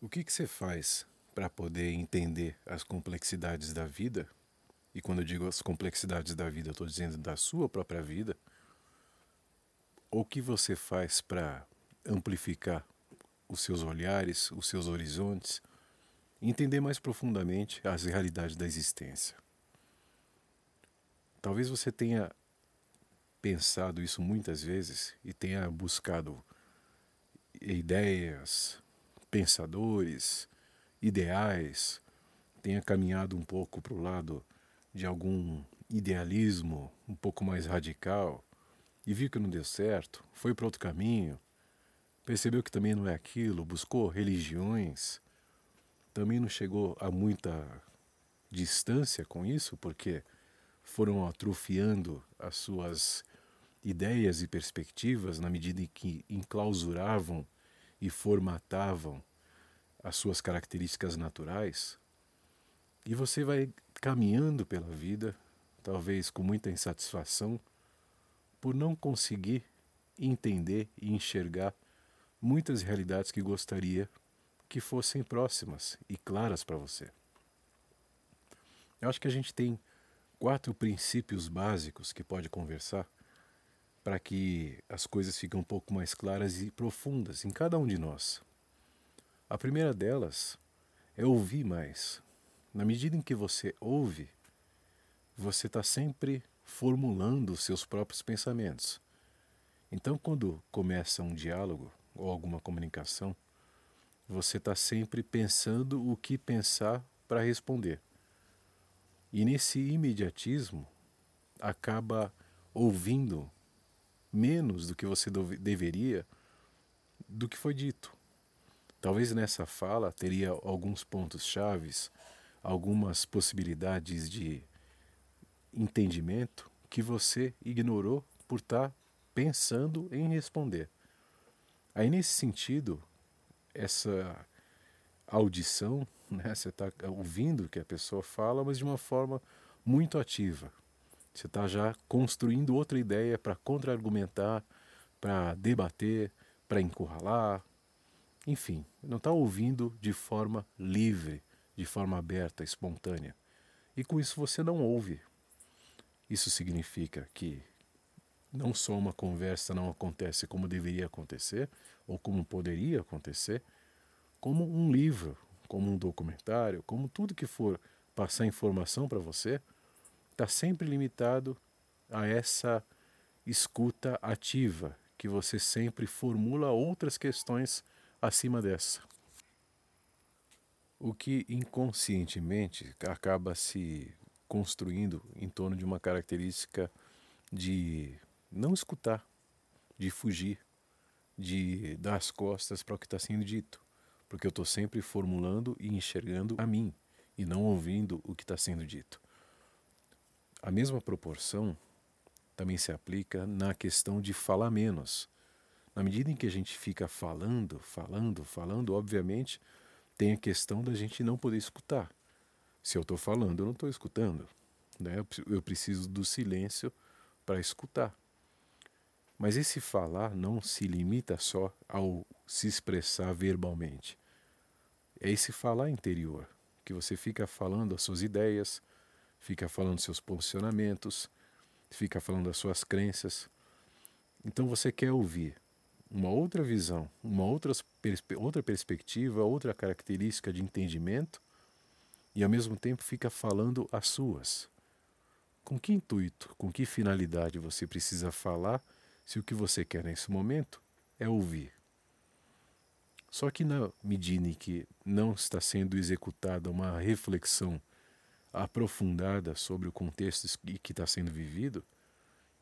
O que, que você faz para poder entender as complexidades da vida? E quando eu digo as complexidades da vida, eu estou dizendo da sua própria vida. O que você faz para amplificar os seus olhares, os seus horizontes, entender mais profundamente as realidades da existência? Talvez você tenha pensado isso muitas vezes e tenha buscado ideias, pensadores, ideais, tenha caminhado um pouco para o lado de algum idealismo um pouco mais radical e viu que não deu certo, foi para outro caminho, percebeu que também não é aquilo, buscou religiões, também não chegou a muita distância com isso, porque foram atrofiando as suas ideias e perspectivas na medida em que enclausuravam e formatavam as suas características naturais, e você vai caminhando pela vida, talvez com muita insatisfação, por não conseguir entender e enxergar muitas realidades que gostaria que fossem próximas e claras para você. Eu acho que a gente tem quatro princípios básicos que pode conversar para que as coisas fiquem um pouco mais claras e profundas em cada um de nós. A primeira delas é ouvir mais. Na medida em que você ouve, você está sempre formulando os seus próprios pensamentos. Então, quando começa um diálogo ou alguma comunicação, você está sempre pensando o que pensar para responder. E nesse imediatismo, acaba ouvindo menos do que você deveria do que foi dito. Talvez nessa fala teria alguns pontos chaves, algumas possibilidades de entendimento que você ignorou por estar tá pensando em responder. Aí nesse sentido, essa audição, né, você está ouvindo o que a pessoa fala, mas de uma forma muito ativa. Você está já construindo outra ideia para contra-argumentar, para debater, para encurralar. Enfim, não está ouvindo de forma livre, de forma aberta, espontânea. E com isso você não ouve. Isso significa que não só uma conversa não acontece como deveria acontecer, ou como poderia acontecer, como um livro, como um documentário, como tudo que for passar informação para você, está sempre limitado a essa escuta ativa, que você sempre formula outras questões acima dessa. O que inconscientemente acaba se construindo em torno de uma característica de não escutar, de fugir, de dar as costas para o que está sendo dito, porque eu estou sempre formulando e enxergando a mim e não ouvindo o que está sendo dito. A mesma proporção também se aplica na questão de falar menos. Na medida em que a gente fica falando, falando, falando, obviamente tem a questão da gente não poder escutar. Se eu estou falando, eu não estou escutando. Né? Eu preciso do silêncio para escutar. Mas esse falar não se limita só ao se expressar verbalmente. É esse falar interior, que você fica falando as suas ideias, fica falando seus posicionamentos, fica falando das suas crenças. Então você quer ouvir uma outra visão, uma outra, perspe outra perspectiva, outra característica de entendimento e ao mesmo tempo fica falando as suas. Com que intuito, com que finalidade você precisa falar se o que você quer nesse momento é ouvir? Só que na medida em que não está sendo executada uma reflexão aprofundada sobre o contexto que está sendo vivido,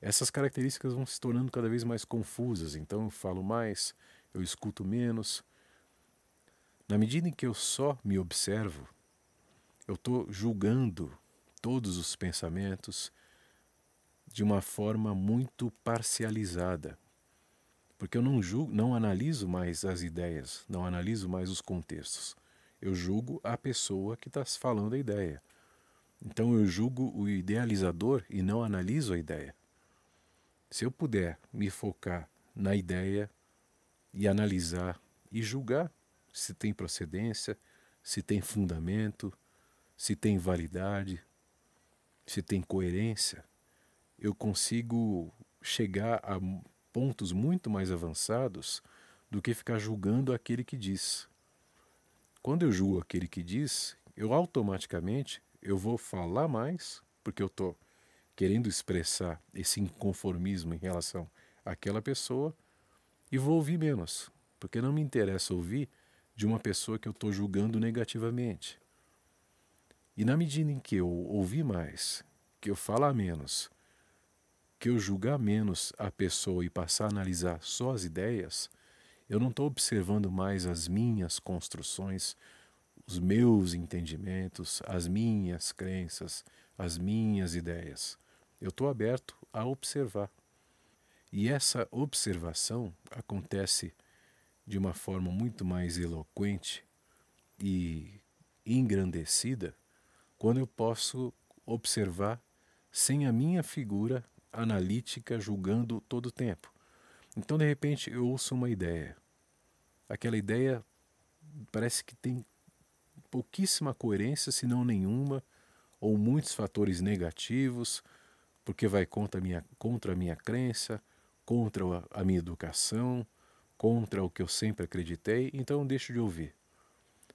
essas características vão se tornando cada vez mais confusas. Então eu falo mais, eu escuto menos. Na medida em que eu só me observo, eu estou julgando todos os pensamentos de uma forma muito parcializada. Porque eu não julgo, não analiso mais as ideias, não analiso mais os contextos. Eu julgo a pessoa que está falando a ideia. Então eu julgo o idealizador e não analiso a ideia. Se eu puder me focar na ideia e analisar e julgar se tem procedência, se tem fundamento, se tem validade, se tem coerência, eu consigo chegar a pontos muito mais avançados do que ficar julgando aquele que diz. Quando eu julgo aquele que diz, eu automaticamente eu vou falar mais, porque eu estou querendo expressar esse inconformismo em relação àquela pessoa, e vou ouvir menos, porque não me interessa ouvir de uma pessoa que eu estou julgando negativamente. E na medida em que eu ouvir mais, que eu falar menos, que eu julgar menos a pessoa e passar a analisar só as ideias, eu não estou observando mais as minhas construções, os meus entendimentos, as minhas crenças, as minhas ideias. Eu estou aberto a observar. E essa observação acontece de uma forma muito mais eloquente e engrandecida quando eu posso observar sem a minha figura analítica julgando todo o tempo. Então, de repente, eu ouço uma ideia. Aquela ideia parece que tem pouquíssima coerência, se não nenhuma, ou muitos fatores negativos, porque vai contra a minha, contra a minha crença, contra a minha educação, contra o que eu sempre acreditei, então eu deixo de ouvir.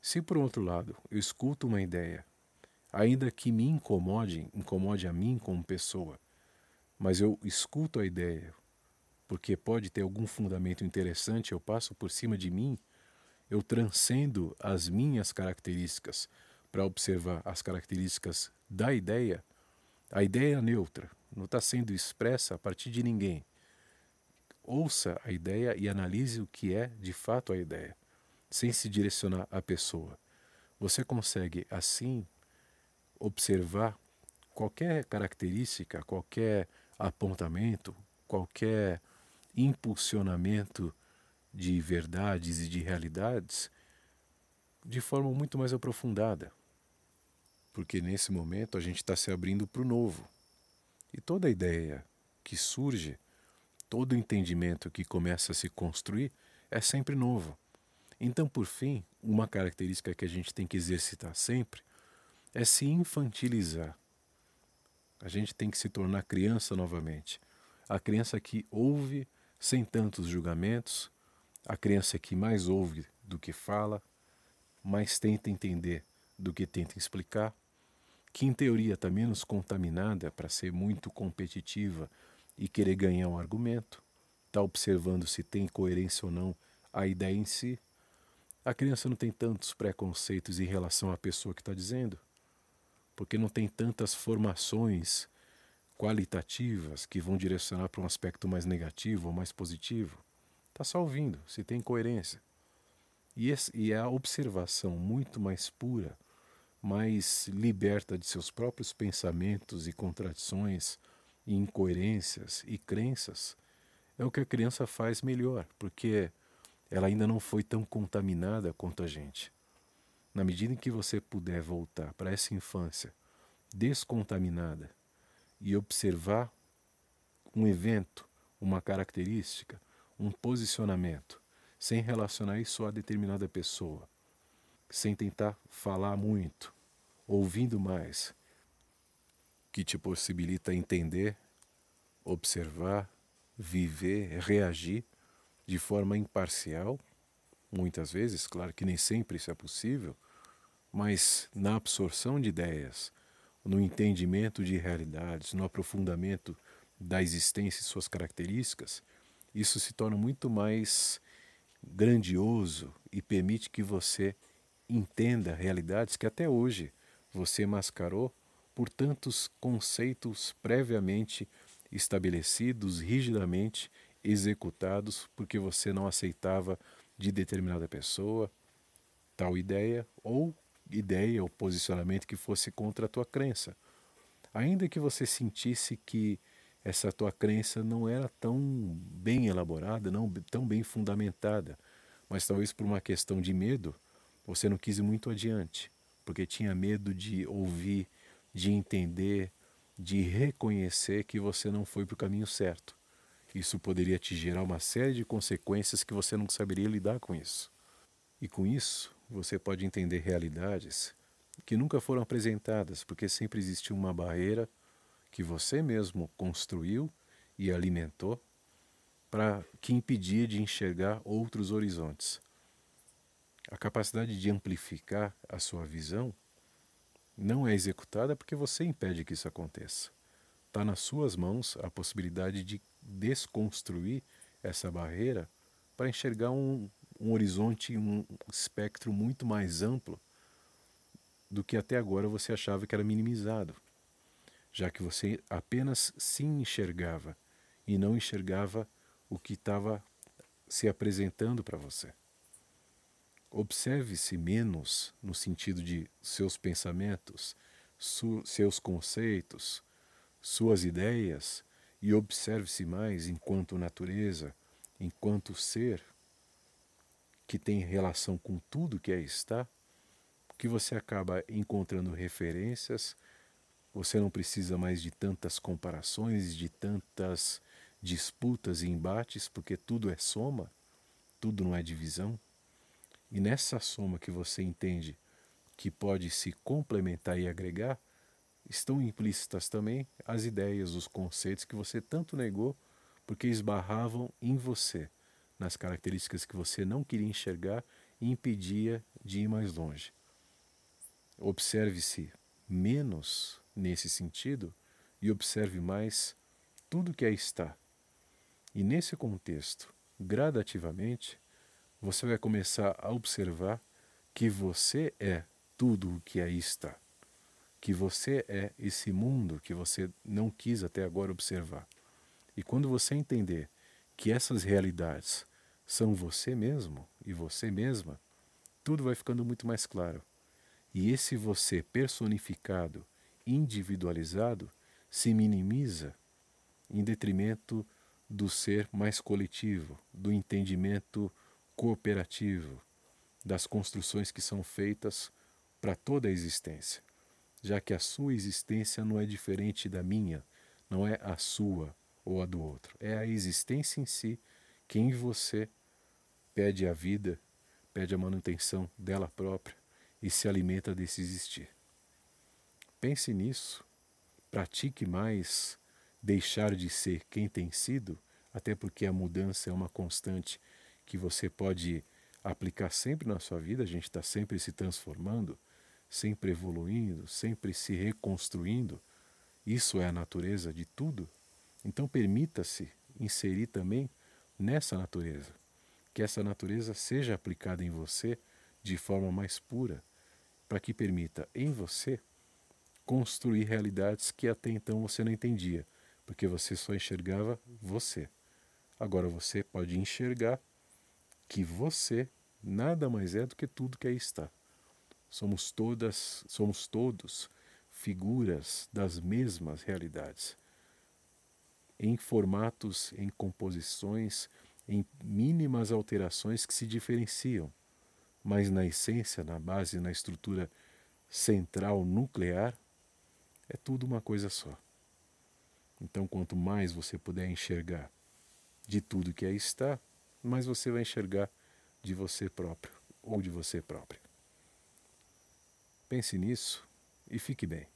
Se por outro lado eu escuto uma ideia, ainda que me incomode, incomode a mim como pessoa, mas eu escuto a ideia, porque pode ter algum fundamento interessante, eu passo por cima de mim, eu transcendo as minhas características para observar as características da ideia, a ideia é neutra, não está sendo expressa a partir de ninguém. Ouça a ideia e analise o que é de fato a ideia, sem se direcionar à pessoa. Você consegue, assim, observar qualquer característica, qualquer apontamento, qualquer impulsionamento de verdades e de realidades de forma muito mais aprofundada. Porque nesse momento a gente está se abrindo para o novo. E toda ideia que surge, todo entendimento que começa a se construir é sempre novo. Então, por fim, uma característica que a gente tem que exercitar sempre é se infantilizar. A gente tem que se tornar criança novamente. A criança que ouve sem tantos julgamentos, a criança que mais ouve do que fala, mais tenta entender do que tenta explicar, que em teoria está menos contaminada para ser muito competitiva e querer ganhar um argumento, está observando se tem coerência ou não a ideia em si. A criança não tem tantos preconceitos em relação à pessoa que está dizendo, porque não tem tantas formações qualitativas que vão direcionar para um aspecto mais negativo ou mais positivo. Está só ouvindo, se tem coerência. E, esse, e a observação muito mais pura, mais liberta de seus próprios pensamentos e contradições, e incoerências e crenças, é o que a criança faz melhor, porque ela ainda não foi tão contaminada quanto a gente. Na medida em que você puder voltar para essa infância descontaminada e observar um evento, uma característica, um posicionamento, sem relacionar isso a determinada pessoa, sem tentar falar muito, ouvindo mais, que te possibilita entender, observar, viver, reagir de forma imparcial, muitas vezes, claro que nem sempre isso é possível, mas na absorção de ideias, no entendimento de realidades, no aprofundamento da existência e suas características, isso se torna muito mais grandioso e permite que você entenda realidades que até hoje você mascarou por tantos conceitos previamente estabelecidos, rigidamente executados, porque você não aceitava de determinada pessoa tal ideia ou ideia ou posicionamento que fosse contra a tua crença. Ainda que você sentisse que essa tua crença não era tão bem elaborada, não tão bem fundamentada, mas talvez por uma questão de medo, você não quis ir muito adiante, porque tinha medo de ouvir, de entender, de reconhecer que você não foi para o caminho certo. Isso poderia te gerar uma série de consequências que você não saberia lidar com isso. E com isso, você pode entender realidades que nunca foram apresentadas, porque sempre existiu uma barreira que você mesmo construiu e alimentou para que impedia de enxergar outros horizontes. A capacidade de amplificar a sua visão não é executada porque você impede que isso aconteça. Está nas suas mãos a possibilidade de desconstruir essa barreira para enxergar um, um horizonte, um espectro muito mais amplo do que até agora você achava que era minimizado, já que você apenas se enxergava e não enxergava o que estava se apresentando para você. Observe-se menos no sentido de seus pensamentos, seus conceitos, suas ideias e observe-se mais enquanto natureza, enquanto ser que tem relação com tudo que aí está, que você acaba encontrando referências, você não precisa mais de tantas comparações, de tantas disputas e embates, porque tudo é soma, tudo não é divisão. E nessa soma que você entende que pode se complementar e agregar, estão implícitas também as ideias, os conceitos que você tanto negou porque esbarravam em você, nas características que você não queria enxergar e impedia de ir mais longe. Observe-se menos nesse sentido e observe mais tudo que aí está. E nesse contexto, gradativamente, você vai começar a observar que você é tudo o que aí está. Que você é esse mundo que você não quis até agora observar. E quando você entender que essas realidades são você mesmo e você mesma, tudo vai ficando muito mais claro. E esse você personificado, individualizado, se minimiza em detrimento do ser mais coletivo, do entendimento cooperativo das construções que são feitas para toda a existência, já que a sua existência não é diferente da minha, não é a sua ou a do outro, é a existência em si que em você pede a vida, pede a manutenção dela própria e se alimenta desse existir. Pense nisso, pratique mais deixar de ser quem tem sido, até porque a mudança é uma constante que você pode aplicar sempre na sua vida, a gente está sempre se transformando, sempre evoluindo, sempre se reconstruindo. Isso é a natureza de tudo. Então permita-se inserir também nessa natureza, que essa natureza seja aplicada em você de forma mais pura, para que permita em você construir realidades que até então você não entendia, porque você só enxergava você. Agora você pode enxergar que você nada mais é do que tudo que aí está. Somos todas, somos todos figuras das mesmas realidades, em formatos, em composições, em mínimas alterações que se diferenciam, mas na essência, na base, na estrutura central nuclear, é tudo uma coisa só. Então, quanto mais você puder enxergar de tudo que aí está, mais você vai enxergar de você próprio ou de você própria. Pense nisso e fique bem.